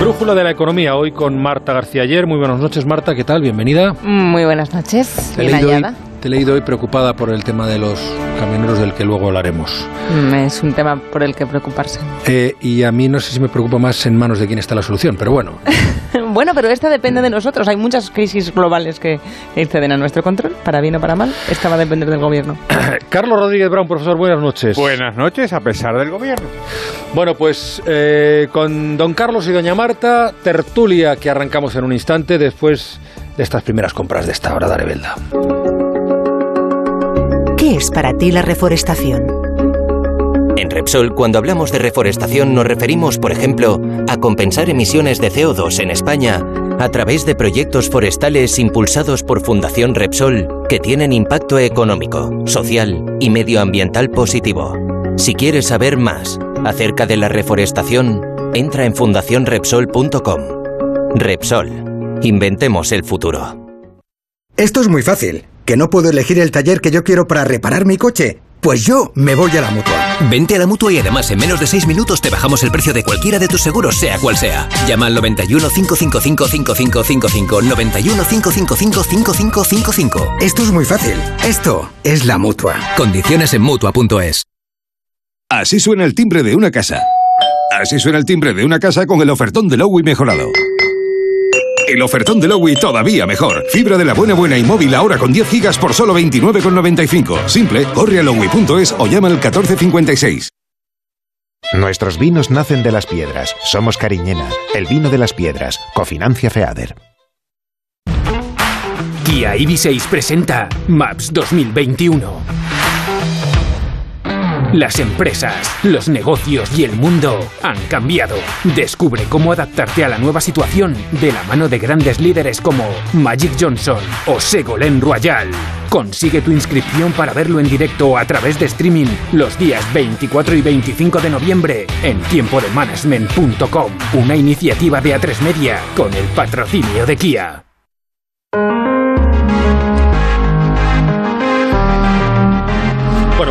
Brújula de la economía, hoy con Marta García Ayer. Muy buenas noches, Marta, ¿qué tal? Bienvenida. Muy buenas noches. Hoy, te he leído hoy preocupada por el tema de los camioneros del que luego hablaremos. Mm, Es un tema por el que preocuparse. Eh, y a mí no sé si me preocupa más en manos de quién está la solución, pero bueno. bueno, pero esta depende de nosotros. Hay muchas crisis globales que exceden a nuestro control, para bien o para mal. Esta va a depender del gobierno. Carlos Rodríguez Brown, profesor, buenas noches. Buenas noches, a pesar del gobierno. Bueno, pues eh, con don Carlos y doña Marta, tertulia que arrancamos en un instante después de estas primeras compras de esta hora de Arebelda. ¿Qué es para ti la reforestación? En Repsol, cuando hablamos de reforestación, nos referimos, por ejemplo, a compensar emisiones de CO2 en España a través de proyectos forestales impulsados por Fundación Repsol que tienen impacto económico, social y medioambiental positivo. Si quieres saber más acerca de la reforestación, entra en fundacionrepsol.com. Repsol. Inventemos el futuro. Esto es muy fácil. ¿Que no puedo elegir el taller que yo quiero para reparar mi coche? Pues yo me voy a la mutua. Vente a la mutua y además en menos de 6 minutos te bajamos el precio de cualquiera de tus seguros, sea cual sea. Llama al 91 555 5555. 91 555 5555. Esto es muy fácil. Esto es la mutua. Condiciones en mutua.es. Así suena el timbre de una casa. Así suena el timbre de una casa con el ofertón de Lowy mejorado. El ofertón de Lowy todavía mejor. Fibra de la buena buena y móvil ahora con 10 gigas por solo 29,95. Simple, corre a lowy.es o llama al 1456. Nuestros vinos nacen de las piedras. Somos Cariñena, el vino de las piedras. Cofinancia FEADER. Kia EV6 presenta Maps 2021. Las empresas, los negocios y el mundo han cambiado. Descubre cómo adaptarte a la nueva situación de la mano de grandes líderes como Magic Johnson o Ségolène Royal. Consigue tu inscripción para verlo en directo a través de streaming los días 24 y 25 de noviembre en tiempodemanagement.com, una iniciativa de A3 Media con el patrocinio de Kia.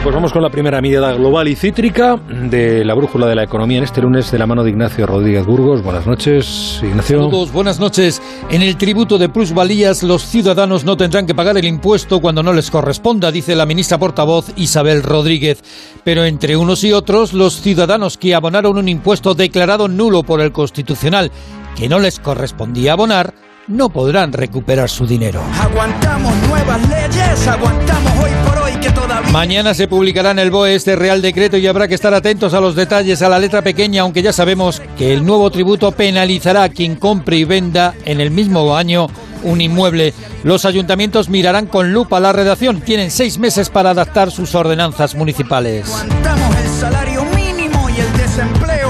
Pues vamos con la primera mirada global y cítrica de la brújula de la economía en este lunes de la mano de Ignacio Rodríguez Burgos. Buenas noches, Ignacio. Saludos, buenas noches. En el tributo de plusvalías, los ciudadanos no tendrán que pagar el impuesto cuando no les corresponda, dice la ministra portavoz Isabel Rodríguez. Pero entre unos y otros, los ciudadanos que abonaron un impuesto declarado nulo por el Constitucional que no les correspondía abonar, no podrán recuperar su dinero. Aguantamos nuevas leyes, aguantamos hoy por hoy que todavía... Mañana se publicará en el BOE este Real Decreto y habrá que estar atentos a los detalles, a la letra pequeña, aunque ya sabemos que el nuevo tributo penalizará a quien compre y venda en el mismo año un inmueble. Los ayuntamientos mirarán con lupa la redacción. Tienen seis meses para adaptar sus ordenanzas municipales. Aguantamos el salario mínimo y el desempleo.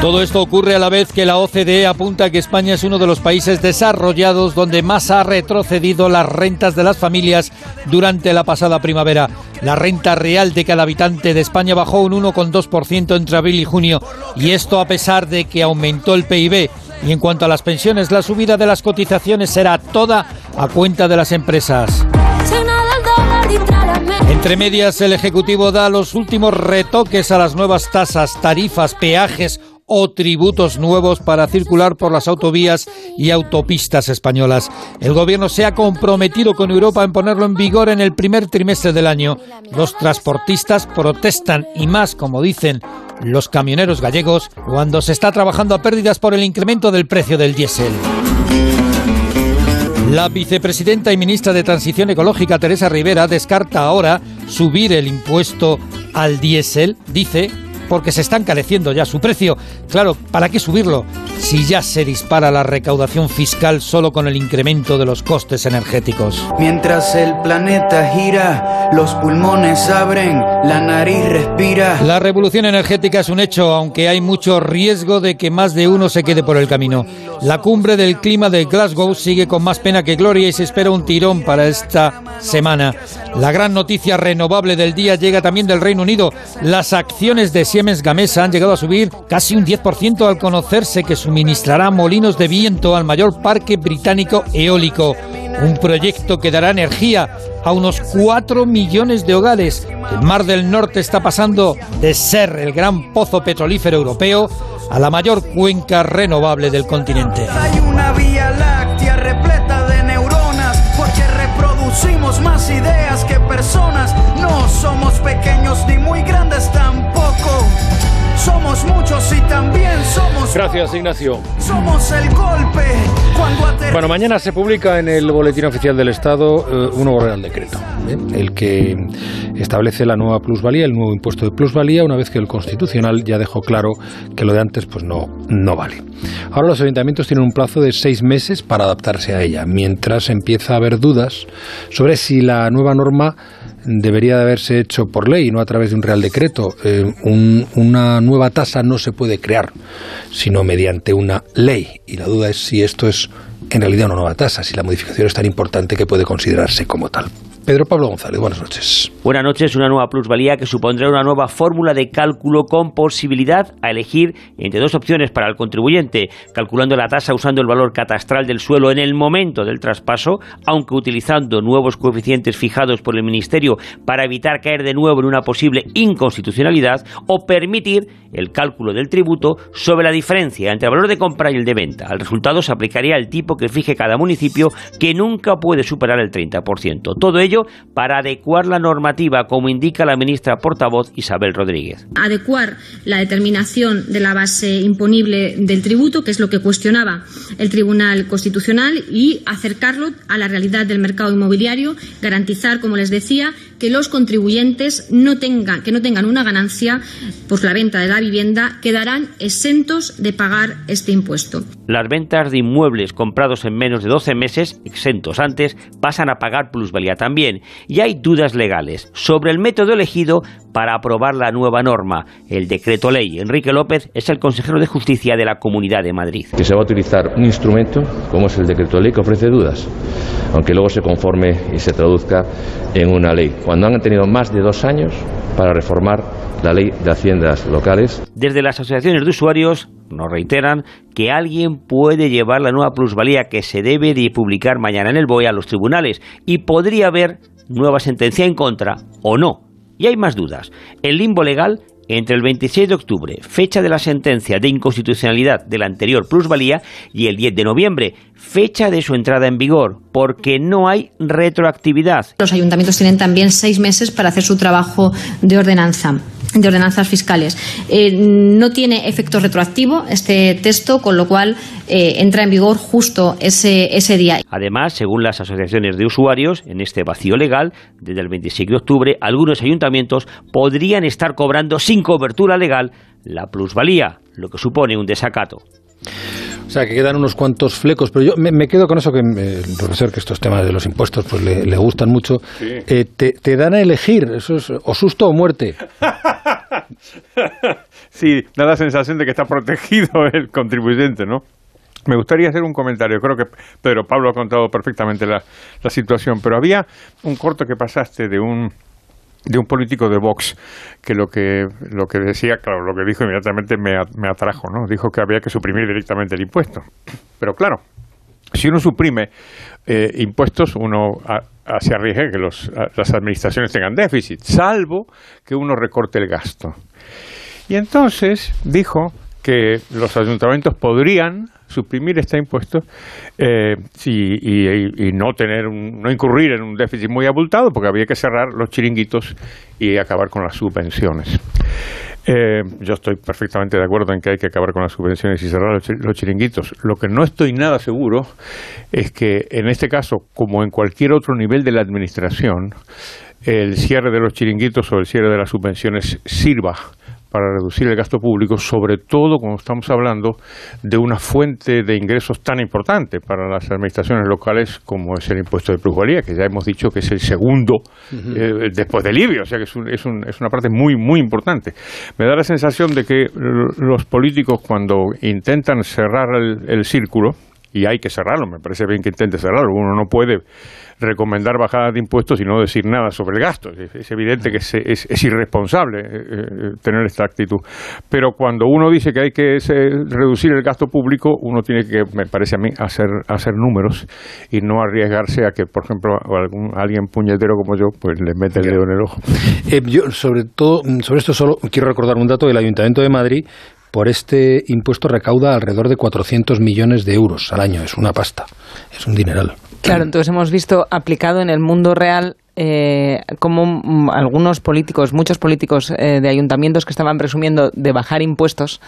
Todo esto ocurre a la vez que la OCDE apunta que España es uno de los países desarrollados donde más ha retrocedido las rentas de las familias durante la pasada primavera. La renta real de cada habitante de España bajó un 1,2% entre abril y junio y esto a pesar de que aumentó el PIB. Y en cuanto a las pensiones, la subida de las cotizaciones será toda a cuenta de las empresas. Entre medias, el Ejecutivo da los últimos retoques a las nuevas tasas, tarifas, peajes o tributos nuevos para circular por las autovías y autopistas españolas. El Gobierno se ha comprometido con Europa en ponerlo en vigor en el primer trimestre del año. Los transportistas protestan y más, como dicen los camioneros gallegos, cuando se está trabajando a pérdidas por el incremento del precio del diésel. La vicepresidenta y ministra de Transición Ecológica, Teresa Rivera, descarta ahora subir el impuesto al diésel, dice, porque se está encareciendo ya su precio. Claro, ¿para qué subirlo si ya se dispara la recaudación fiscal solo con el incremento de los costes energéticos? Mientras el planeta gira, los pulmones abren, la nariz respira. La revolución energética es un hecho, aunque hay mucho riesgo de que más de uno se quede por el camino. La cumbre del clima de Glasgow sigue con más pena que gloria y se espera un tirón para esta semana. La gran noticia renovable del día llega también del Reino Unido. Las acciones de Siemens Gamesa han llegado a subir casi un 10% al conocerse que suministrará molinos de viento al mayor parque británico eólico. Un proyecto que dará energía a unos 4 millones de hogares. El Mar del Norte está pasando de ser el gran pozo petrolífero europeo a la mayor cuenca renovable del continente. Hay una vía láctea repleta de neuronas porque reproducimos más ideas que personas. No somos pequeños ni muy grandes Gracias, Ignacio. Somos el golpe cuando Bueno, mañana se publica en el Boletín Oficial del Estado eh, un nuevo Real Decreto, ¿eh? el que establece la nueva plusvalía, el nuevo impuesto de plusvalía, una vez que el Constitucional ya dejó claro que lo de antes pues no, no vale. Ahora los ayuntamientos tienen un plazo de seis meses para adaptarse a ella, mientras empieza a haber dudas sobre si la nueva norma debería de haberse hecho por ley, no a través de un real decreto. Eh, un- una nueva tasa no se puede crear, sino mediante una ley. Y la duda es si esto es en realidad una nueva tasa, si la modificación es tan importante que puede considerarse como tal. Pedro Pablo González, buenas noches. Buenas noches, una nueva plusvalía que supondrá una nueva fórmula de cálculo con posibilidad a elegir entre dos opciones para el contribuyente, calculando la tasa usando el valor catastral del suelo en el momento del traspaso, aunque utilizando nuevos coeficientes fijados por el Ministerio para evitar caer de nuevo en una posible inconstitucionalidad, o permitir el cálculo del tributo sobre la diferencia entre el valor de compra y el de venta. Al resultado se aplicaría el tipo que fije cada municipio, que nunca puede superar el 30%. Todo ello para adecuar la normativa, como indica la ministra portavoz Isabel Rodríguez. adecuar la determinación de la base imponible del tributo, que es lo que cuestionaba el Tribunal Constitucional, y acercarlo a la realidad del mercado inmobiliario, garantizar, como les decía, que los contribuyentes no tengan, que no tengan una ganancia por la venta de la vivienda, quedarán exentos de pagar este impuesto. Las ventas de inmuebles comprados en menos de 12 meses, exentos antes, pasan a pagar plusvalía también. Y hay dudas legales sobre el método elegido para aprobar la nueva norma, el decreto ley. Enrique López es el consejero de Justicia de la Comunidad de Madrid. que se va a utilizar un instrumento como es el decreto de ley que ofrece dudas, aunque luego se conforme y se traduzca en una ley, cuando han tenido más de dos años para reformar la ley de haciendas locales. Desde las asociaciones de usuarios nos reiteran que alguien puede llevar la nueva plusvalía que se debe de publicar mañana en el BOE a los tribunales y podría haber nueva sentencia en contra o no. Y hay más dudas. El limbo legal entre el 26 de octubre, fecha de la sentencia de inconstitucionalidad de la anterior plusvalía, y el 10 de noviembre, fecha de su entrada en vigor, porque no hay retroactividad. Los ayuntamientos tienen también seis meses para hacer su trabajo de ordenanza de ordenanzas fiscales. Eh, no tiene efecto retroactivo este texto, con lo cual eh, entra en vigor justo ese, ese día. Además, según las asociaciones de usuarios, en este vacío legal, desde el 26 de octubre, algunos ayuntamientos podrían estar cobrando sin cobertura legal la plusvalía, lo que supone un desacato. O sea, que quedan unos cuantos flecos, pero yo me, me quedo con eso que eh, el profesor, que estos temas de los impuestos pues le, le gustan mucho. Eh, te, te dan a elegir, eso es o susto o muerte. sí, da la sensación de que está protegido el contribuyente, ¿no? Me gustaría hacer un comentario. Creo que Pedro Pablo ha contado perfectamente la, la situación, pero había un corto que pasaste de un de un político de Vox que lo que lo que decía, claro, lo que dijo inmediatamente me, me atrajo, ¿no? Dijo que había que suprimir directamente el impuesto. Pero claro, si uno suprime eh, impuestos, uno se arriesga que los, a- las administraciones tengan déficit, salvo que uno recorte el gasto. Y entonces dijo que los ayuntamientos podrían suprimir este impuesto eh, y, no tener un- no incurrir en un déficit muy abultado porque había que cerrar los chiringuitos y acabar con las subvenciones. Eh, yo estoy perfectamente de acuerdo en que hay que acabar con las subvenciones y cerrar los, los chiringuitos. Lo que no estoy nada seguro es que en este caso, como en cualquier otro nivel de la administración, el cierre de los chiringuitos o el cierre de las subvenciones sirva para reducir el gasto público, sobre todo cuando estamos hablando de una fuente de ingresos tan importante para las administraciones locales como es el impuesto de plusvalía, que ya hemos dicho que es el segundo eh, después del IBI, o sea que es, un- es, un- es una parte muy, muy importante. Me da la sensación de que los políticos cuando intentan cerrar el, el círculo, y hay que cerrarlo, me parece bien que intente cerrarlo, uno no puede recomendar bajadas de impuestos y no decir nada sobre el gasto. Es, evidente que es, es- es irresponsable eh, eh, tener esta actitud. Pero cuando uno dice que hay que eh, reducir el gasto público, uno tiene que, me parece a mí, hacer, hacer números y no arriesgarse a que, por ejemplo, algún, alguien puñetero como yo, pues le mete el dedo en el ojo. Eh, yo, sobre todo, mm, sobre esto solo quiero recordar un dato del Ayuntamiento de Madrid por este impuesto recauda alrededor de 400 millones de euros al año. Es una pasta, es un dineral. Claro, entonces hemos visto aplicado en el mundo real eh, como mm, algunos políticos, muchos políticos eh, de ayuntamientos que estaban presumiendo de bajar impuestos,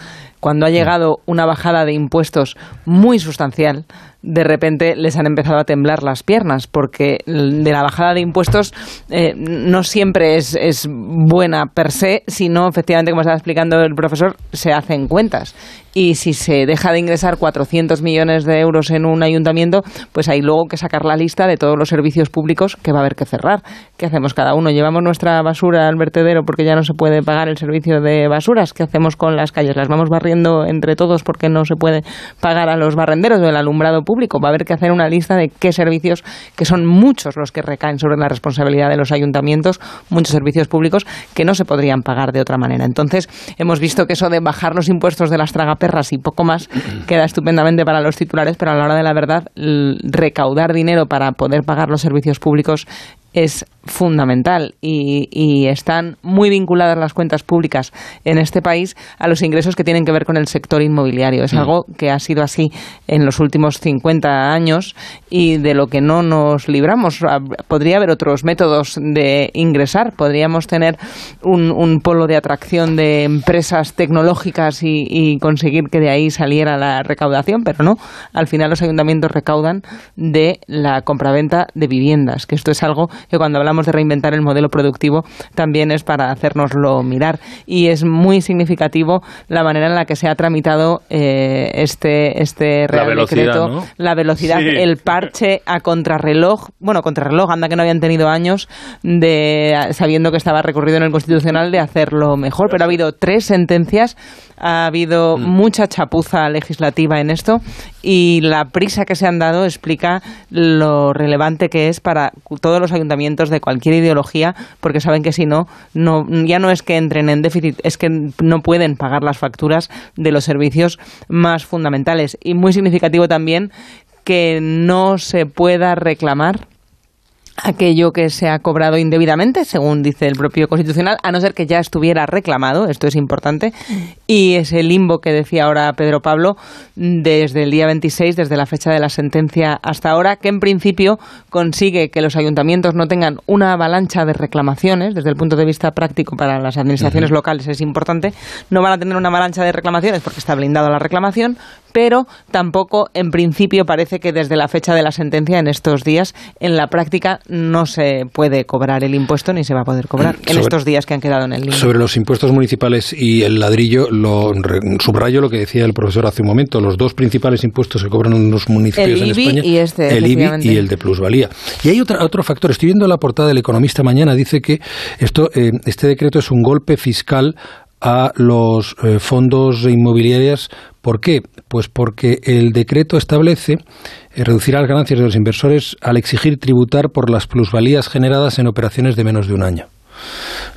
cuando ha llegado una bajada de impuestos muy sustancial, de repente les han empezado a temblar las piernas, porque de la bajada de impuestos eh, no siempre es, es, buena per se, sino efectivamente, como estaba explicando el profesor, se hacen cuentas. Y si se deja de ingresar 400 millones de euros en un ayuntamiento, pues hay luego que sacar la lista de todos los servicios públicos que va a haber que cerrar. ¿Qué hacemos cada uno? ¿Llevamos nuestra basura al vertedero porque ya no se puede pagar el servicio de basuras? ¿Qué hacemos con las calles? ¿Las vamos barriendo entre todos porque no se puede pagar a los barrenderos o el alumbrado público? Va a haber que hacer una lista de qué servicios, que son muchos los que recaen sobre la responsabilidad de los ayuntamientos, muchos servicios públicos que no se podrían pagar de otra manera. Entonces, hemos visto que eso de bajar los impuestos de las tragaperras y poco más queda estupendamente para los titulares, pero a la hora de la verdad, recaudar dinero para poder pagar los servicios públicos es fundamental y, están muy vinculadas las cuentas públicas en este país a los ingresos que tienen que ver con el sector inmobiliario. Es mm. algo que ha sido así en los últimos 50 años y de lo que no nos libramos. Ah, podría haber otros métodos de ingresar. Podríamos tener un, polo de atracción de empresas tecnológicas y, y conseguir que de ahí saliera la recaudación, pero no. Al final los ayuntamientos recaudan de la compraventa de viviendas, que esto es algo que cuando hablamos de reinventar el modelo productivo también es para hacernoslo mirar. Y es muy significativo la manera en la que se ha tramitado eh, este, este Real Decreto, la velocidad, el parche a contrarreloj, bueno, contrarreloj, anda que no habían tenido años de sabiendo que estaba recorrido en el Constitucional de hacerlo mejor, pero ha habido tres sentencias ha habido mm. mucha chapuza legislativa en esto y la prisa que se han dado explica lo relevante que es para todos los ayuntamientos de cualquier ideología, porque saben que si no, no ya no es que entren en déficit, es que no pueden pagar las facturas de los servicios más fundamentales. Y muy significativo también que no se pueda reclamar aquello que se ha cobrado indebidamente, según dice el propio Constitucional, a no ser que ya estuviera reclamado, esto es importante, y ese limbo que decía ahora Pedro Pablo, desde el día 26, desde la fecha de la sentencia hasta ahora, que en principio consigue que los ayuntamientos no tengan una avalancha de reclamaciones, desde el punto de vista práctico para las administraciones locales es importante, no van a tener una avalancha de reclamaciones porque está blindado la reclamación, pero tampoco en principio parece que desde la fecha de la sentencia en estos días en la práctica no se puede cobrar el impuesto ni se va a poder cobrar en estos días que han quedado en el limbo. Sobre los impuestos municipales y el ladrillo, lo, subrayo lo que decía el profesor hace un momento, los dos principales impuestos que cobran los municipios en España, y este, el IBI y el de plusvalía. Y hay otra, otro factor, estoy viendo la portada del Economista mañana, dice que esto, eh, este decreto es un golpe fiscal a los eh, fondos inmobiliarios. ¿Por qué? Pues porque el decreto establece eh, reducir las ganancias de los inversores al exigir tributar por las plusvalías generadas en operaciones de menos de un año.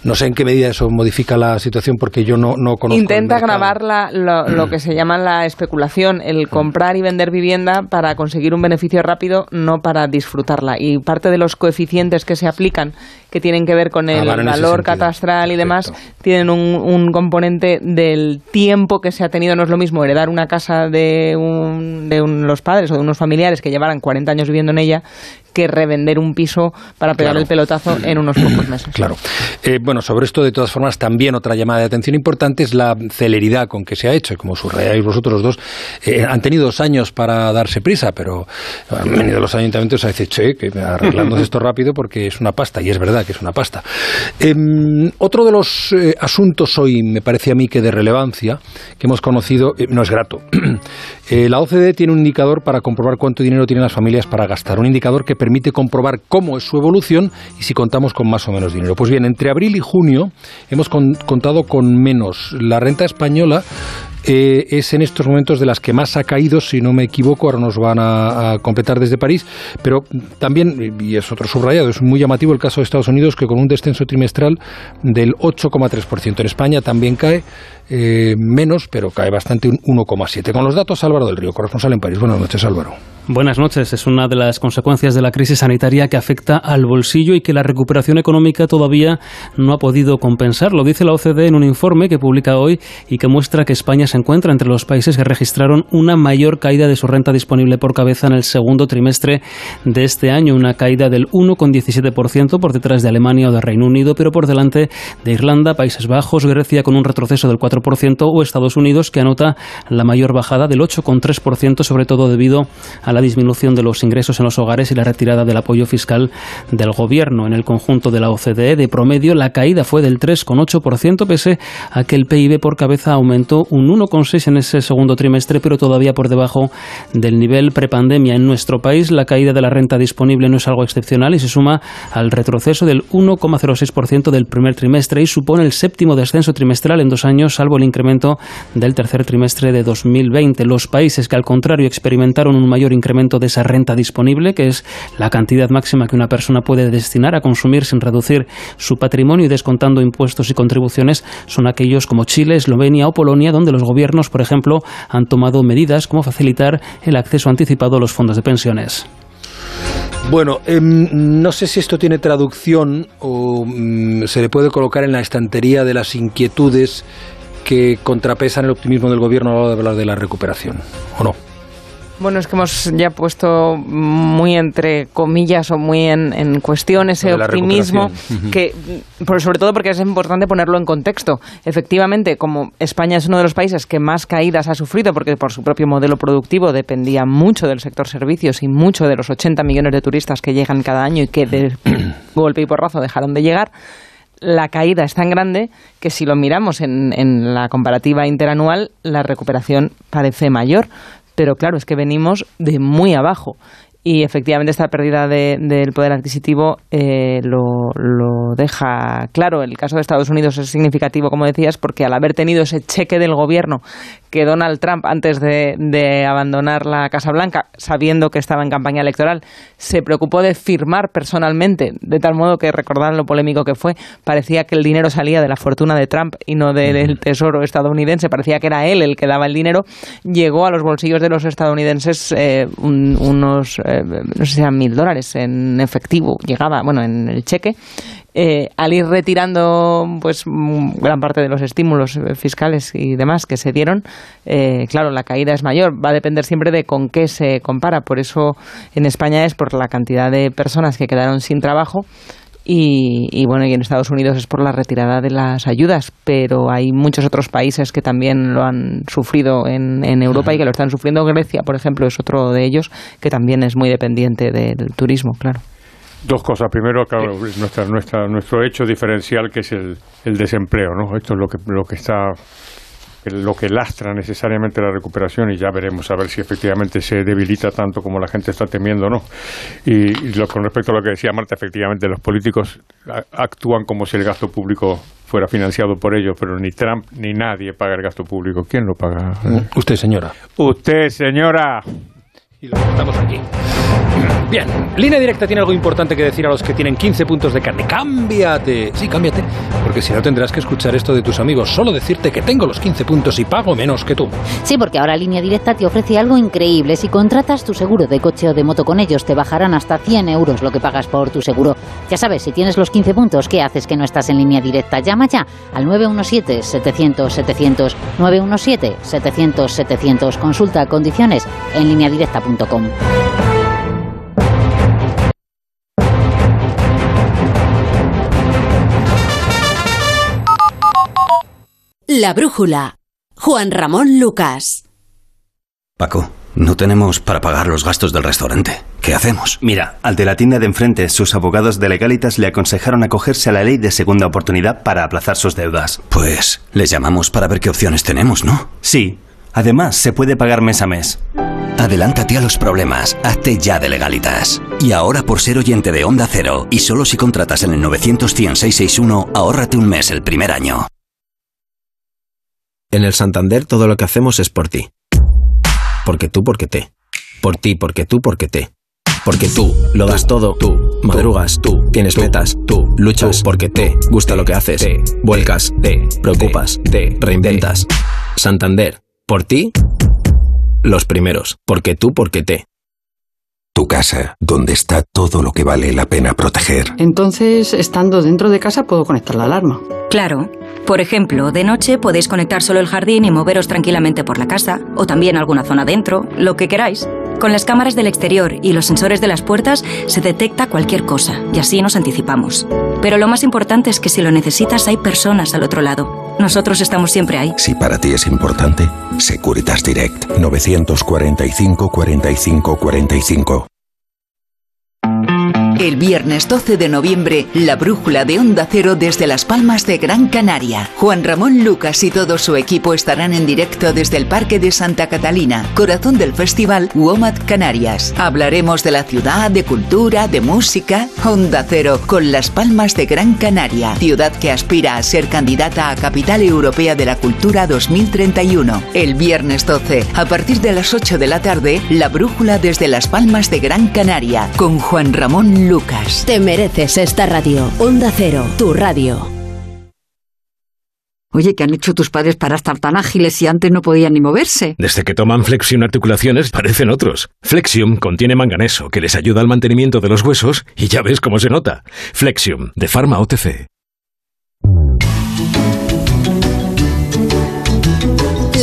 No sé en qué medida eso modifica la situación porque yo no, no conozco. Intenta grabar lo, que se llama la especulación, el comprar y vender vivienda para conseguir un beneficio rápido, no para disfrutarla. Y parte de los coeficientes que se aplican, que tienen que ver con ah, el valor catastral y demás, tienen un, componente del tiempo que se ha tenido. No es lo mismo heredar una casa de, un, de los padres o de unos familiares que llevaran 40 años viviendo en ella que revender un piso para pegar el pelotazo en unos pocos meses. Claro. Eh, bueno, sobre esto, de todas formas, también otra llamada de atención importante es la celeridad con que se ha hecho. Como subrayáis vosotros los dos, eh, han tenido dos años para darse prisa, pero han venido los ayuntamientos a decir, che, que arreglamos esto rápido porque es una pasta, y es verdad que es una pasta. Em, otro de los eh, asuntos hoy, me parece a mí que de relevancia, que hemos conocido, no es grato. la OCDE tiene un indicador para comprobar cuánto dinero tienen las familias para gastar. Un indicador que permite comprobar cómo es su evolución y si contamos con más o menos dinero. Pues bien, entre abril y junio hemos contado con menos. La renta española eh, es en estos momentos de las que más ha caído, si no me equivoco, ahora nos van a, completar desde París, pero también, y es otro subrayado, es muy llamativo el caso de Estados Unidos, que con un descenso trimestral del 8,3%. En España también cae eh, menos, pero cae bastante un 1,7%. Con los datos, Álvaro del Río, corresponsal en París. Buenas noches, Álvaro. Buenas noches. Es una de las consecuencias de la crisis sanitaria que afecta al bolsillo y que la recuperación económica todavía no ha podido compensar. Lo dice la OCDE en un informe que publica hoy y que muestra que España se encuentra entre los países que registraron una mayor caída de su renta disponible por cabeza en el segundo trimestre de este año, una caída del 1,17% por detrás de Alemania o de Reino Unido, pero por delante de Irlanda, Países Bajos, Grecia con un retroceso del 4% o Estados Unidos que anota la mayor bajada del 8,3%, sobre todo debido a la disminución de los ingresos en los hogares y la retirada del apoyo fiscal del gobierno. En el conjunto de la OCDE, de promedio, la caída fue del 3,8%, pese a que el PIB por cabeza aumentó un 1,6% en ese segundo trimestre, pero todavía por debajo del nivel prepandemia. En nuestro país, la caída de la renta disponible no es algo excepcional y se suma al retroceso del 1,06% del primer trimestre y supone el séptimo descenso trimestral en dos años, salvo el incremento del tercer trimestre de 2020. Los países que, al contrario, experimentaron un mayor incremento de esa renta disponible, que es la cantidad máxima que una persona puede destinar a consumir sin reducir su patrimonio y descontando impuestos y contribuciones, son aquellos como Chile, Eslovenia o Polonia, donde los gobiernos, por ejemplo, han tomado medidas como facilitar el acceso anticipado a los fondos de pensiones. Bueno, em, no sé si esto tiene traducción o mm, se le puede colocar en la estantería de las inquietudes que contrapesan el optimismo del gobierno a la hora de hablar de la recuperación, ¿o no? Bueno, es que hemos ya puesto muy entre comillas o muy en, cuestión ese optimismo, que sobre todo porque es importante ponerlo en contexto. Efectivamente, como España es uno de los países que más caídas ha sufrido, porque por su propio modelo productivo dependía mucho del sector servicios y mucho de los 80 millones de turistas que llegan cada año y que de golpe y porrazo dejaron de llegar, la caída es tan grande que si lo miramos en, en, la comparativa interanual, la recuperación parece mayor pero claro, es que venimos de muy abajo y efectivamente esta pérdida del poder adquisitivo eh, lo, lo, deja claro. El caso de Estados Unidos es significativo, como decías, porque al haber tenido ese cheque del gobierno que Donald Trump, antes de, de, abandonar la Casa Blanca, sabiendo que estaba en campaña electoral, se preocupó de firmar personalmente, de tal modo que recordar lo polémico que fue, parecía que el dinero salía de la fortuna de Trump y no del tesoro estadounidense, parecía que era él el que daba el dinero, llegó a los bolsillos de los estadounidenses eh, unos, eh, no sé si eran mil dólares en efectivo, llegaba, bueno, en el cheque, eh, al ir retirando pues gran parte de los estímulos eh, fiscales y demás que se dieron, eh, claro, la caída es mayor. Va a depender siempre de con qué se compara. Por eso en España es por la cantidad de personas que quedaron sin trabajo. Y, bueno, y en Estados Unidos es por la retirada de las ayudas, pero hay muchos otros países que también lo han sufrido en, en Europa y que lo están sufriendo. Grecia, por ejemplo, es otro de ellos que también es muy dependiente del turismo, claro. Dos cosas. Primero, claro, nuestra, nuestra, nuestro hecho diferencial que es el, el desempleo, ¿no? Esto es lo que, lo que está lo que lastra necesariamente la recuperación y ya veremos a ver si efectivamente se debilita tanto como la gente está temiendo no. Y, con respecto a lo que decía Marta, efectivamente los políticos actúan como si el gasto público fuera financiado por ellos, pero ni Trump ni nadie paga el gasto público. ¿Quién lo paga? Usted, señora. Usted, señora y lo estamos aquí. Bien, Línea Directa tiene algo importante que decir a los que tienen 15 puntos de carne. ¡Cámbiate! Sí, cámbiate, porque si no tendrás que escuchar esto de tus amigos. Solo decirte que tengo los 15 puntos y pago menos que tú. Sí, porque ahora Línea Directa te ofrece algo increíble. Si contratas tu seguro de coche o de moto con ellos, te bajarán hasta 100 euros lo que pagas por tu seguro. Ya sabes, si tienes los 15 puntos, ¿qué haces que no estás en Línea Directa? Llama ya al 917-700-700. 917-700-700. Consulta condiciones en La brújula. Juan Ramón Lucas. Paco, no tenemos para pagar los gastos del restaurante. ¿Qué hacemos? Mira, al de la tienda de enfrente, sus abogados de legalitas le aconsejaron acogerse a la ley de segunda oportunidad para aplazar sus deudas. Pues les llamamos para ver qué opciones tenemos, ¿no? Sí. Además, se puede pagar mes a mes. Adelántate a los problemas, hazte ya de legalitas. Y ahora por ser oyente de Onda Cero, y solo si contratas en el 91661, ahórrate un mes el primer año. En el Santander todo lo que hacemos es por ti. Porque tú, porque te. Por ti, porque tú, porque te. Porque tú lo das todo, tú madrugas, tú tienes metas, tú luchas porque te gusta lo que haces, te vuelcas, te preocupas, te reinventas. Santander, por ti los primeros, porque tú, porque te. Tu casa, donde está todo lo que vale la pena proteger. Entonces, estando dentro de casa, puedo conectar la alarma. Claro. Por ejemplo, de noche podéis conectar solo el jardín y moveros tranquilamente por la casa, o también alguna zona dentro, lo que queráis. Con las cámaras del exterior y los sensores de las puertas se detecta cualquier cosa y así nos anticipamos. Pero lo más importante es que si lo necesitas hay personas al otro lado. Nosotros estamos siempre ahí. Si para ti es importante, Securitas Direct 945 45 45. El viernes 12 de noviembre, la brújula de Onda Cero desde Las Palmas de Gran Canaria. Juan Ramón Lucas y todo su equipo estarán en directo desde el Parque de Santa Catalina, corazón del festival WOMAD Canarias. Hablaremos de la ciudad, de cultura, de música. Onda Cero con Las Palmas de Gran Canaria, ciudad que aspira a ser candidata a Capital Europea de la Cultura 2031. El viernes 12, a partir de las 8 de la tarde, la brújula desde Las Palmas de Gran Canaria, con Juan Ramón Lucas. Te mereces esta radio. Onda Cero, tu radio. Oye, ¿qué han hecho tus padres para estar tan ágiles si antes no podían ni moverse? Desde que toman Flexium Articulaciones parecen otros. Flexium contiene manganeso que les ayuda al mantenimiento de los huesos y ya ves cómo se nota. Flexium, de Pharma OTC.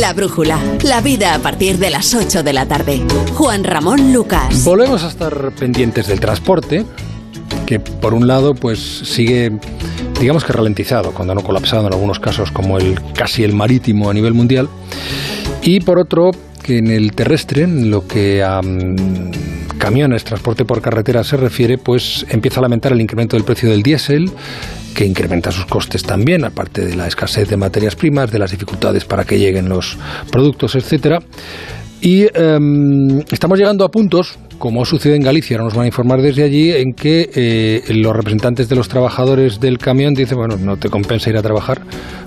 La brújula. La vida a partir de las 8 de la tarde. Juan Ramón Lucas. Volvemos a estar pendientes del transporte, que por un lado pues sigue digamos que ralentizado, cuando no colapsado en algunos casos como el casi el marítimo a nivel mundial, y por otro que en el terrestre, en lo que a mm, camiones, transporte por carretera se refiere, pues empieza a lamentar el incremento del precio del diésel, que incrementa sus costes también, aparte de la escasez de materias primas, de las dificultades para que lleguen los productos, etcétera. Y em, estamos llegando a puntos, como sucede en Galicia, ahora nos van a informar desde allí, en que eh, los representantes de los trabajadores del camión dicen, bueno, no te compensa ir a trabajar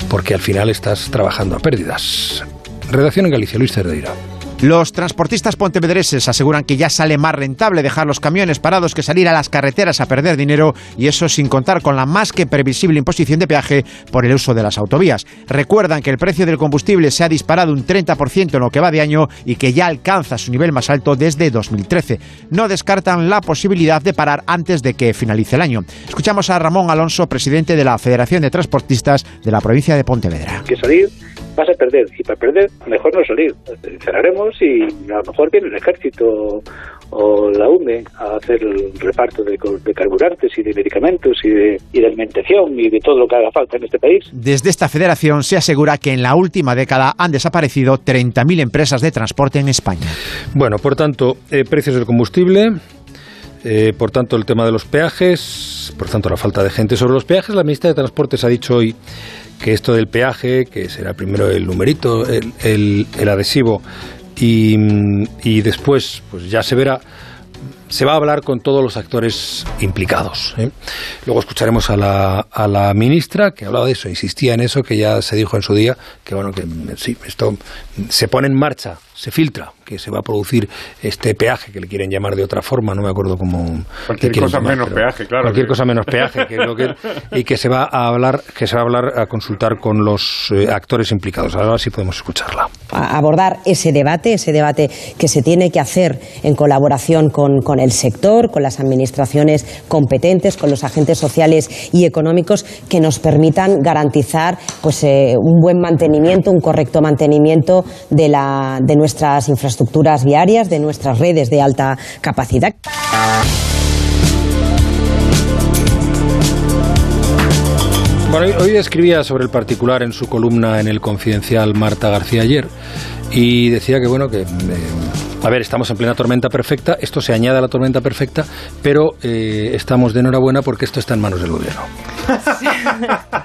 porque al final estás trabajando a pérdidas. Redacción en Galicia, Luis Cerdeira. Los transportistas pontevedreses aseguran que ya sale más rentable dejar los camiones parados que salir a las carreteras a perder dinero y eso sin contar con la más que previsible imposición de peaje por el uso de las autovías. Recuerdan que el precio del combustible se ha disparado un 30% en lo que va de año y que ya alcanza su nivel más alto desde 2013. No descartan la posibilidad de parar antes de que finalice el año. Escuchamos a Ramón Alonso, presidente de la Federación de Transportistas de la provincia de Pontevedra. que salir vas a perder y para perder mejor no salir cerraremos y a lo mejor viene el ejército o la UME a hacer el reparto de, de carburantes y de medicamentos y de, y de alimentación y de todo lo que haga falta en este país Desde esta federación se asegura que en la última década han desaparecido 30.000 empresas de transporte en España. Bueno, por tanto, eh, precios del combustible, eh, por tanto, el tema de los peajes, por tanto, la falta de gente. Sobre los peajes, la ministra de Transportes ha dicho hoy que esto del peaje, que será primero el numerito, el, el- el adhesivo, y, y después, pues ya se verá. Se va a hablar con todos los actores implicados. ¿eh? Luego escucharemos a la, a la ministra que hablaba de eso, insistía en eso, que ya se dijo en su día, que bueno, que sí, esto se pone en marcha, se filtra, que se va a producir este peaje que le quieren llamar de otra forma, no me acuerdo cómo. Cualquier cosa llamar, menos pero peaje, claro. Cualquier que- cosa menos peaje, que lo que- y que se va a hablar, que se va a hablar a consultar con los eh, actores implicados. Ahora sí podemos escucharla. a abordar ese debate, ese debate que se tiene que hacer en colaboración con, con el sector, con las administraciones competentes, con los agentes sociales y económicos que nos permitan garantizar pues, eh, un buen mantenimiento, un correcto mantenimiento de, la, de nuestras infraestructuras viarias, de nuestras redes de alta capacidad. Bueno, hoy- escribía sobre el particular en su columna en el Confidencial Marta García ayer y decía que bueno que eh, a ver estamos en plena tormenta perfecta, esto se añade a la tormenta perfecta, pero eh, estamos de enhorabuena porque esto está en manos del gobierno.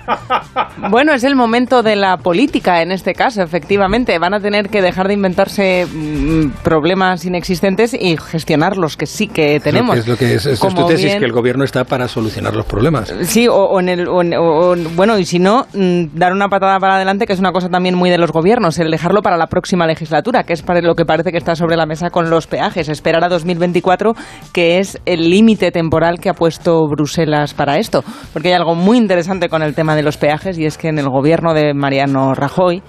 Bueno, es el momento de la política en este caso, efectivamente. Van a tener que dejar de inventarse mm, problemas inexistentes y gestionar los que sí que tenemos. Es lo que es, es, es Como tu tesis bien- que el gobierno está para solucionar los problemas. Sí, o, o en el, o o- bueno, y si no, mm, dar una patada para adelante, que es una cosa también muy de los gobiernos, el dejarlo para la próxima legislatura, que es para lo que parece que está sobre la mesa con los peajes, esperar a 2024, que es el límite temporal que ha puesto Bruselas para esto. Porque hay algo muy interesante con el tema de los peajes y es que en el gobierno de Mariano Rajoy,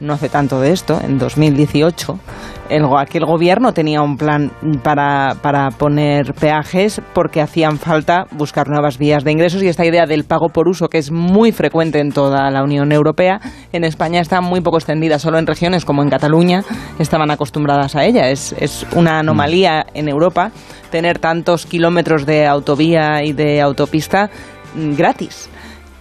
no hace tanto de esto, en 2018, el, aquel gobierno tenía un plan para, para poner peajes porque hacían falta buscar nuevas vías de ingresos y esta idea del pago por uso, que es muy frecuente en toda la Unión Europea, en España está muy poco extendida, solo en regiones como en Cataluña estaban acostumbradas a ella. Es, es una anomalía en Europa tener tantos kilómetros de autovía y de autopista gratis.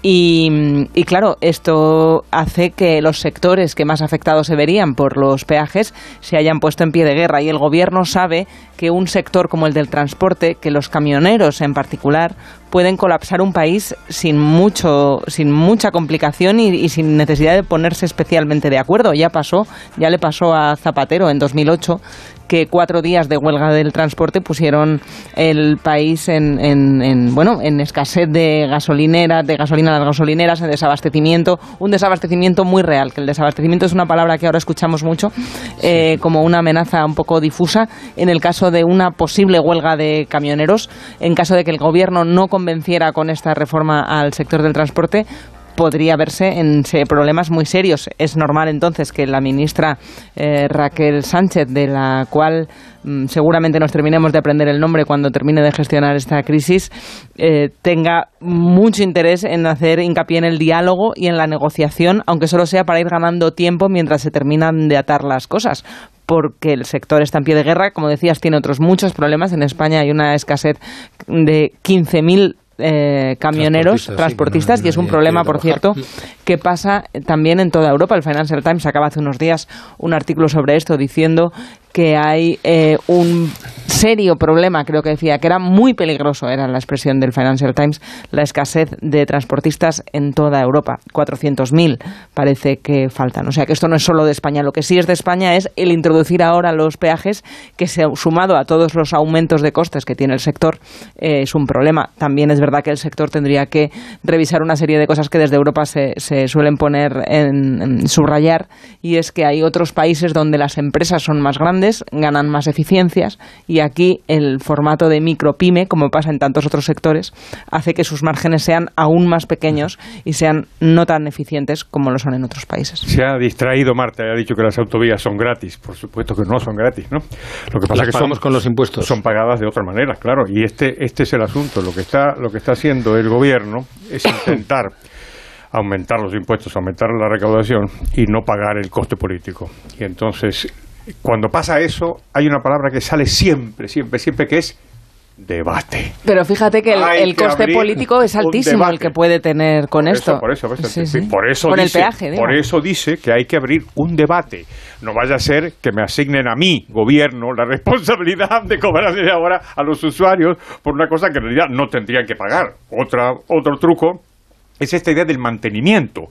Y, y, claro, esto hace que los sectores que más afectados se verían por los peajes se hayan puesto en pie de guerra y el gobierno sabe que un sector como el del transporte, que los camioneros en particular, pueden colapsar un país sin mucho sin mucha complicación y, y, sin necesidad de ponerse especialmente de acuerdo. Ya pasó, ya le pasó a Zapatero en 2008 que cuatro días de huelga del transporte pusieron el país en, en, en, bueno en escasez de gasolinera, de gasolina a las gasolineras, en desabastecimiento, un desabastecimiento muy real, que el desabastecimiento es una palabra que ahora escuchamos mucho eh, como una amenaza un poco difusa. En el caso de una posible huelga de camioneros, en caso de que el gobierno no convenciera con esta reforma al sector del transporte, podría verse en problemas muy serios. Es normal entonces que la ministra eh, Raquel Sánchez, de la cual mm, seguramente nos terminemos de aprender el nombre cuando termine de gestionar esta crisis, eh, tenga mucho interés en hacer hincapié en el diálogo y en la negociación, aunque solo sea para ir ganando tiempo mientras se terminan de atar las cosas porque el sector está en pie de guerra, como decías, tiene otros muchos problemas. En España hay una escasez de 15.000 eh, camioneros, transportistas, transportistas sí, no, no, y es un problema, por cierto, que pasa también en toda Europa. El Financial Times acaba hace unos días un artículo sobre esto diciendo que hay eh, un serio problema, creo que decía, que era muy peligroso, era la expresión del Financial Times, la escasez de transportistas en toda Europa. 400.000 parece que faltan. O sea que esto no es solo de España. Lo que sí es de España es el introducir ahora los peajes, que se, sumado a todos los aumentos de costes que tiene el sector, eh, es un problema. También es verdad que el sector tendría que revisar una serie de cosas que desde Europa se, se suelen poner en subrayar, y es que hay otros países donde las empresas son más grandes, ganan más eficiencias y aquí el formato de micropyme, como pasa en tantos otros sectores, hace que sus márgenes sean aún más pequeños y sean no tan eficientes como lo son en otros países. Se ha distraído Marta, ha dicho que las autovías son gratis. Por supuesto que no son gratis, ¿no? Lo que pasa es que son, con los impuestos. Son pagadas de otra manera, claro. Y este, este es el asunto. Lo que está, lo que está haciendo el gobierno es intentar aumentar los impuestos, aumentar la recaudación y no pagar el coste político. Y entonces cuando pasa eso, hay una palabra que sale siempre, siempre, siempre, que es debate. Pero fíjate que el, el coste político es altísimo el que puede tener con por esto. Eso, por eso, por eso, Sí, sí. Por eso Con el dice, peaje, por eso dice que hay que abrir un debate. No vaya a ser que me asignen a mí, gobierno, la responsabilidad de cobrarle ahora a los usuarios por una cosa que en realidad no tendrían que pagar. Otra, otro truco es esta idea del mantenimiento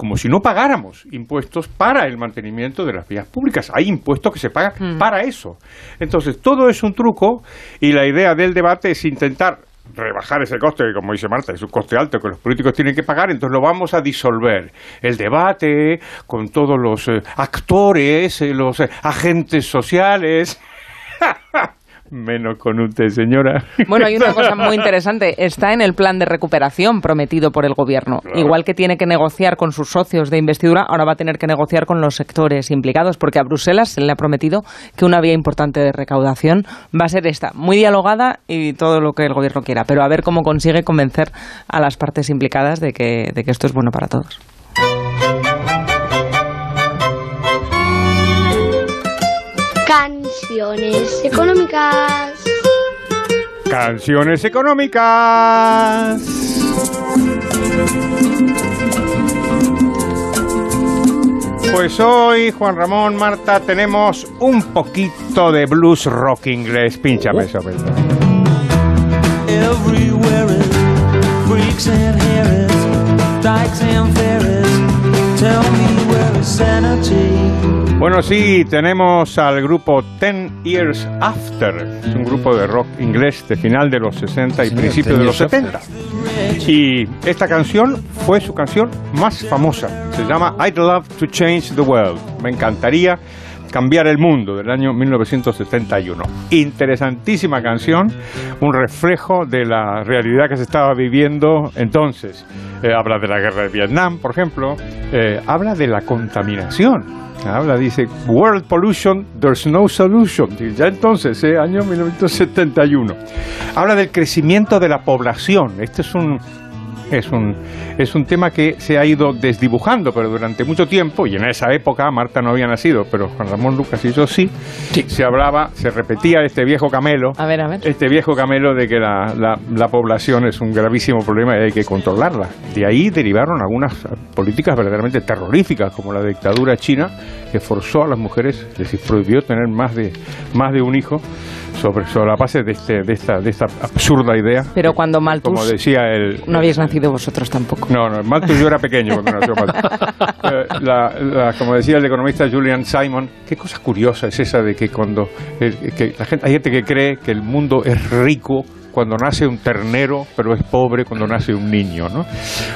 como si no pagáramos impuestos para el mantenimiento de las vías públicas. Hay impuestos que se pagan Mm. para eso. Entonces, todo es un truco y la idea del debate es intentar rebajar ese coste, que como dice Marta, es un coste alto que los políticos tienen que pagar, entonces lo vamos a disolver. El debate con todos los eh, actores, eh, los eh, agentes sociales. Menos con usted, señora. Bueno, hay una cosa muy interesante. Está en el plan de recuperación prometido por el gobierno. Igual que tiene que negociar con sus socios de investidura, ahora va a tener que negociar con los sectores implicados, porque a Bruselas se le ha prometido que una vía importante de recaudación va a ser esta, muy dialogada y todo lo que el gobierno quiera, pero a ver cómo consigue convencer a las partes implicadas de que, de que esto es bueno para todos. Canciones económicas. Canciones económicas. Pues hoy, Juan Ramón, Marta, tenemos un poquito de blues rock inglés. Pínchame eso, Pedro. Everywhere is freaks and Harris, dykes and ferries. Tell me where is sanity? Bueno, sí, tenemos al grupo Ten Years After. Es un grupo de rock inglés de final de los 60 y Sí, principios de los Years 70. Y esta canción fue su canción más famosa. Se llama I'd Love to Change the World. Me encantaría Cambiar el Mundo, del año 1971. Interesantísima canción, un reflejo de la realidad que se estaba viviendo entonces. Eh, habla de la guerra de Vietnam, por ejemplo, eh, habla de la contaminación. Habla, dice, World Pollution, there's no solution. Ya entonces, eh, año 1971. Habla del crecimiento de la población. Este es un, es un, es un tema que se ha ido desdibujando, pero durante mucho tiempo, y en esa época Marta no había nacido, pero Juan Ramón Lucas y yo sí, se hablaba, se repetía este viejo camelo, A ver, a ver. este viejo camelo de que la, la- la población es un gravísimo problema y hay que controlarla. De ahí derivaron algunas políticas verdaderamente terroríficas, como la dictadura china, que forzó a las mujeres, les prohibió tener más de, más de un hijo sobre, sobre la base de, este, de, esta, de esta absurda idea. Pero cuando Malthus... Como decía el, No habéis nacido vosotros tampoco. no, no, Malthus yo era pequeño cuando nació Malthus. Eh, la- la- como decía el economista Julian Simon, qué cosa curiosa es esa de que cuando que la gente, hay gente que cree que el mundo es rico cuando nace un ternero, pero es pobre cuando nace un niño, ¿no?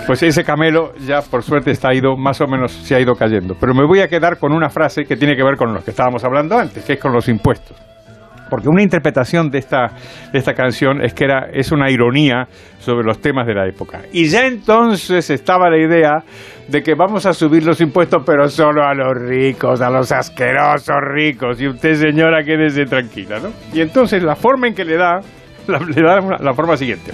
Pues ese camelo ya por suerte está ido más o menos se ha ido cayendo. Pero me voy a quedar con una frase que tiene que ver con lo que estábamos hablando antes, que es con los impuestos porque una interpretación de esta, de esta canción es que era, es una ironía sobre los temas de la época. Y ya entonces estaba la idea de que vamos a subir los impuestos, pero solo a los ricos, a los asquerosos ricos. Y usted, señora, quédese tranquila, ¿no? Y entonces la forma en que le da, le da la forma siguiente.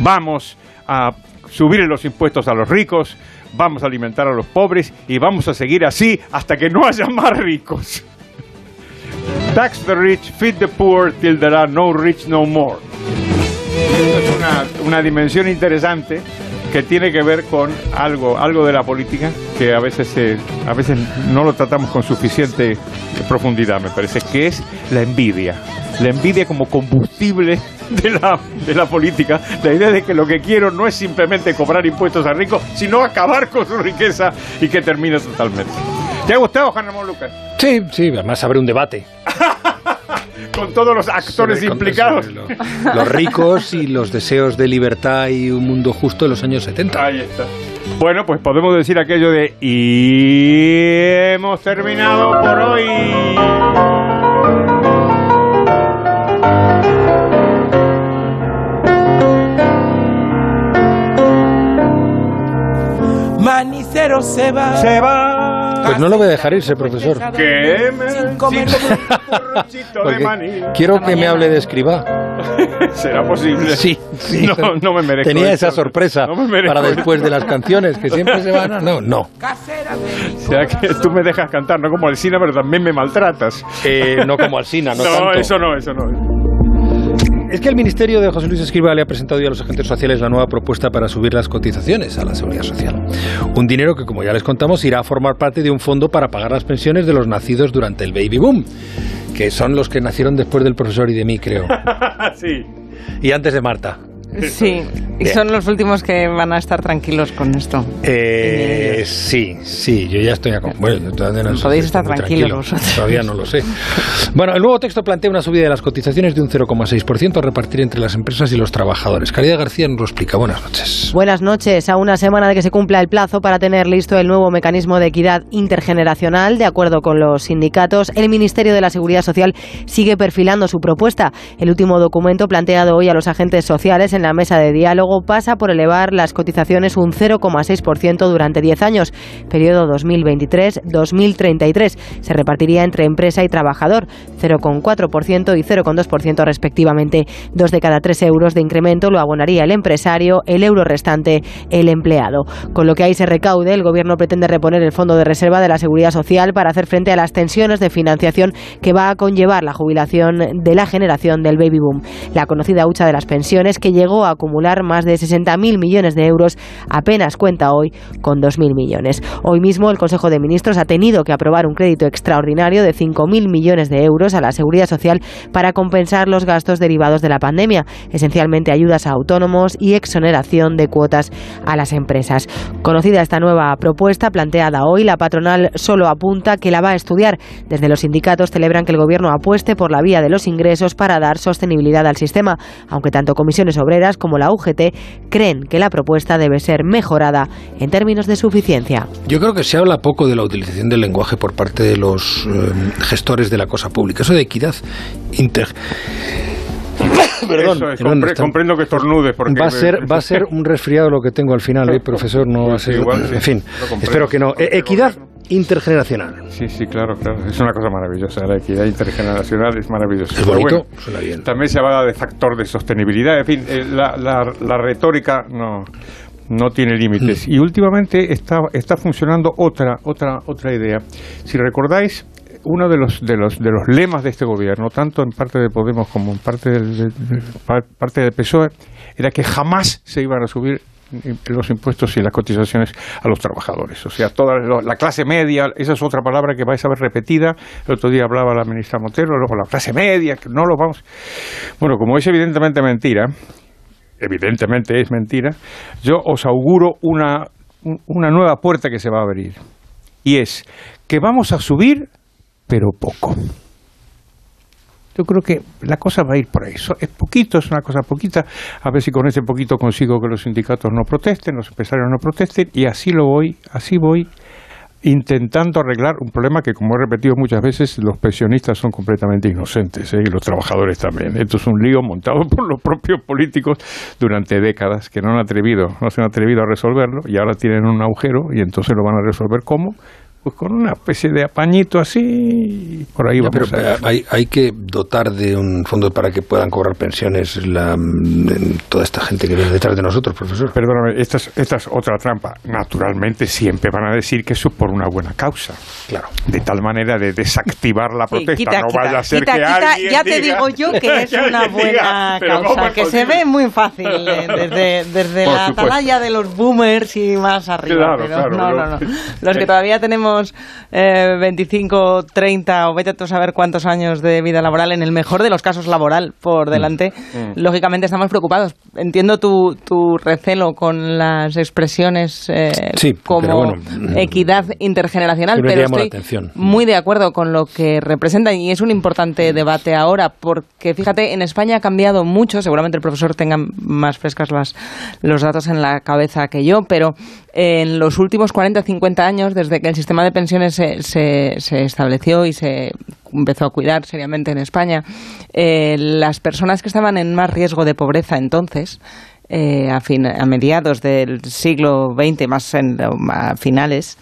Vamos a subir los impuestos a los ricos, vamos a alimentar a los pobres y vamos a seguir así hasta que no haya más ricos. Tax the rich, feed the poor till there are no rich no more. Esto es una, una dimensión interesante que tiene que ver con algo, algo de la política que a veces, se- a veces no lo tratamos con suficiente profundidad, me parece, que es la envidia. La envidia como combustible de la, de la política. La idea de que lo que quiero no es simplemente cobrar impuestos a ricos, sino acabar con su riqueza y que termine totalmente. ¿Te ha gustado, Juan Ramón Lucas? Sí, sí, además abre un debate. Con todos los actores Sobre- implicados. Los ricos y los deseos de libertad y un mundo justo de los años 70. Ahí está. Bueno, pues podemos decir aquello de y hemos terminado por hoy. Manicero se va. Se va. Pues no lo voy a dejar irse, profesor. Que me Sin comer. porrochito de maní. quiero que me hable de escriba. ¿Será posible? Sí, sí. No, no me merezco Tenía esa sorpresa No me merezco para después de las canciones, que siempre se van a... No, no. O sea que tú me dejas cantar, no como Alcina, pero también me maltratas. Eh, no como Alsina, no No, tanto. eso no, eso no. Es que el Ministerio de José Luis Escriba le ha presentado ya a los agentes sociales la nueva propuesta para subir las cotizaciones a la seguridad social. Un dinero que, como ya les contamos, irá a formar parte de un fondo para pagar las pensiones de los nacidos durante el baby boom, que son los que nacieron después del profesor y de mí, creo. sí. Y antes de Marta. Sí, y son los últimos que van a estar tranquilos con esto. Eh, sí, sí, yo ya estoy Bueno, yo todavía no Podéis estar tranquilos vosotros. Todavía no lo sé. Bueno, el nuevo texto plantea una subida de las cotizaciones de un 0,6% a repartir entre las empresas y los trabajadores. Caridad García nos lo explica. Buenas noches. Buenas noches. A una semana de que se cumpla el plazo para tener listo el nuevo mecanismo de equidad intergeneracional, de acuerdo con los sindicatos, el Ministerio de la Seguridad Social sigue perfilando su propuesta. El último documento planteado hoy a los agentes sociales en la mesa de diálogo pasa por elevar las cotizaciones un 0,6% durante 10 años, periodo 2023-2033. Se repartiría entre empresa y trabajador, 0,4% y 0,2% respectivamente. Dos de cada tres euros de incremento lo abonaría el empresario, el euro restante el empleado. Con lo que ahí se recaude, el Gobierno pretende reponer el Fondo de Reserva de la Seguridad Social para hacer frente a las tensiones de financiación que va a conllevar la jubilación de la generación del baby boom. La conocida hucha de las pensiones, que llegó a acumular más de 60.000 millones de euros, apenas cuenta hoy con 2.000 millones. Hoy mismo el Consejo de Ministros ha tenido que aprobar un crédito extraordinario de 5.000 millones de euros a la Seguridad Social para compensar los gastos derivados de la pandemia, esencialmente ayudas a autónomos y exoneración de cuotas a las empresas. Conocida esta nueva propuesta planteada hoy, la patronal solo apunta que la va a estudiar. Desde los sindicatos celebran que el Gobierno apueste por la vía de los ingresos para dar sostenibilidad al sistema, aunque tanto comisiones obreras como la UGT creen que la propuesta debe ser mejorada en términos de suficiencia. Yo creo que se habla poco de la utilización del lenguaje por parte de los eh, gestores de la cosa pública. Eso de equidad inter Perdón, Eso es, perdón, compre- está- comprendo que estornudes porque va a ser va a ser un resfriado lo que tengo al final, ¿eh, profesor? No va a ser. Igual, sí. en fin, espero que no. Eh, equidad intergeneracional. Sí, sí, claro, claro. Es una cosa maravillosa. La equidad intergeneracional es maravillosa. Es bonito, bueno, suena bien. También se habla de factor de sostenibilidad. En fin, eh, la, la, la retórica no, no tiene límites. Mm. Y últimamente está, está funcionando otra, otra, otra idea. Si recordáis, uno de los, de los, de los lemas de este gobierno, tanto en parte de Podemos como en parte del, pa- parte del PSOE, era que jamás se iban a subir los impuestos y las cotizaciones a los trabajadores. O sea, toda la clase media, esa es otra palabra que vais a ver repetida. El otro día hablaba la ministra Montero, luego la clase media, que no lo vamos. Bueno, como es evidentemente mentira, evidentemente es mentira, yo os auguro una, un- una nueva puerta que se va a abrir. Y es que vamos a subir, pero poco. Yo creo que la cosa va a ir por ahí. Es poquito, es una cosa poquita. A ver si con ese poquito consigo que los sindicatos no protesten, los empresarios no protesten, y así lo voy, así voy intentando arreglar un problema que, como he repetido muchas veces, los pensionistas son completamente inocentes ¿eh? y los trabajadores también. Esto es un lío montado por los propios políticos durante décadas que no han atrevido, no se han atrevido a resolverlo y ahora tienen un agujero y entonces lo van a resolver ¿cómo? Pues con una especie de apañito así, por ahí Ya, vamos pero a eh, hay, hay que dotar de un fondo para que puedan cobrar pensiones la, toda esta gente que viene detrás de nosotros, profesor. Perdóname, esta es, esta es otra trampa. Naturalmente siempre van a decir que eso es por una buena causa. Claro. De tal manera de desactivar la Sí, protesta. quita, no quita, vaya a ser quita, que quita, alguien ya te diga- digo yo que es que una buena diga, "Pero ¿cómo causa, que se posible?". ve muy fácil eh, desde, desde la supuesto. atalaya de los boomers y más arriba. Claro, pero claro, no, no, no. Los que todavía tenemos eh, 25, 30 o vete a saber cuántos años de vida laboral, en el mejor de los casos laboral por delante, Mm. lógicamente estamos preocupados. Entiendo tu, tu recelo con las expresiones eh, Sí, como bueno, equidad intergeneracional, pero estoy muy de acuerdo con lo que representan y es un importante debate ahora porque fíjate en España ha cambiado mucho seguramente el profesor tenga más frescas las, los datos en la cabeza que yo pero en los últimos 40 50 años desde que el sistema de pensiones se, se, se estableció y se empezó a cuidar seriamente en España. Eh, las personas que estaban en más riesgo de pobreza entonces eh, a, fin- a mediados del siglo XX, más en, a finales,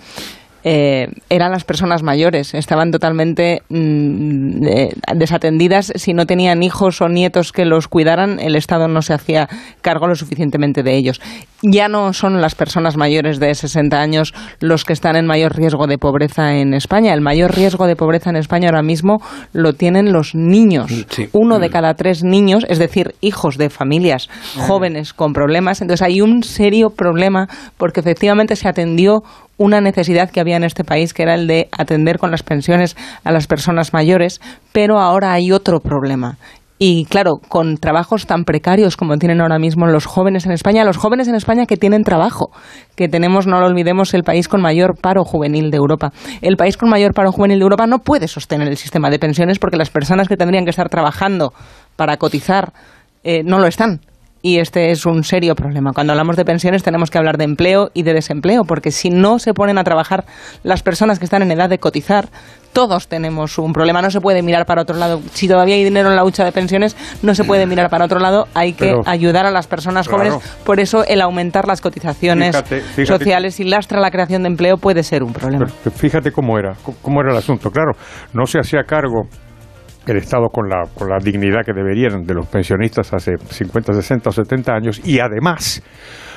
eh, eran las personas mayores. Estaban totalmente mm, eh, desatendidas. Si no tenían hijos o nietos que los cuidaran, el Estado no se hacía cargo lo suficientemente de ellos. Ya no son las personas mayores de 60 años los que están en mayor riesgo de pobreza en España. El mayor riesgo de pobreza en España ahora mismo lo tienen los niños. Uno de cada tres niños, es decir, hijos de familias jóvenes con problemas. Entonces hay un serio problema porque efectivamente se atendió una necesidad que había en este país, que era el de atender con las pensiones a las personas mayores, pero ahora hay otro problema. Y claro, con trabajos tan precarios como tienen ahora mismo los jóvenes en España, los jóvenes en España que tienen trabajo, que tenemos, no lo olvidemos, el país con mayor paro juvenil de Europa. El país con mayor paro juvenil de Europa no puede sostener el sistema de pensiones porque las personas que tendrían que estar trabajando para cotizar eh, no lo están. Y este es un serio problema. Cuando hablamos de pensiones tenemos que hablar de empleo y de desempleo, porque si no se ponen a trabajar las personas que están en edad de cotizar, todos tenemos un problema. No se puede mirar para otro lado. Si todavía hay dinero en la hucha de pensiones, no se puede mirar para otro lado. Hay que Pero- ayudar a las personas Claro. jóvenes. Por eso el aumentar las cotizaciones Fíjate, fíjate. sociales y lastra la creación de empleo puede ser un problema. Pero fíjate cómo era, cómo era el asunto. Claro, no se hacía cargo el Estado con la, con la dignidad que deberían de los pensionistas hace 50, 60 o 70 años y además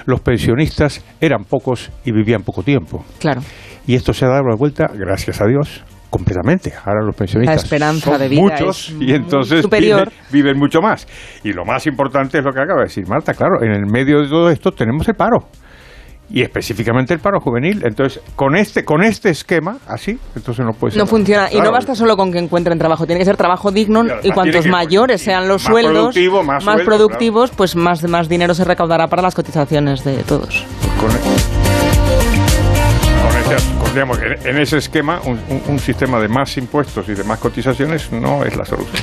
los pensionistas eran pocos y vivían poco tiempo. Claro. Y esto se ha dado la vuelta, gracias a Dios, completamente. Ahora los pensionistas La esperanza son de vida muchos es y entonces superior. Viven, viven mucho más. Y lo más importante es lo que acaba de decir Marta, claro, en el medio de todo esto tenemos el paro. Y específicamente el paro juvenil. Entonces, con este, con este esquema, así, entonces no puede ser. No funciona. Y no basta solo con que encuentren trabajo. Tiene que ser trabajo digno Claro, y cuantos mayores sean los más sueldos, productivo, más sueldo, productivos, pues más, más dinero se recaudará para las cotizaciones de todos. con, con ese- con, digamos, en, en ese esquema, un, un- un sistema de más impuestos y de más cotizaciones no es la solución.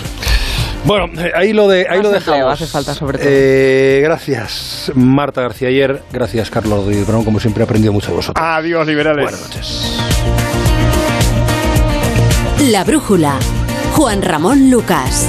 Bueno, eh, ahí lo, de, ahí lo empleo dejamos. hace falta, sobre todo. Eh, gracias, Marta García ayer. Gracias, Carlos Rodríguez Brown. Como siempre, he aprendido mucho de vosotros. Adiós, liberales. Buenas noches. La brújula. Juan Ramón Lucas.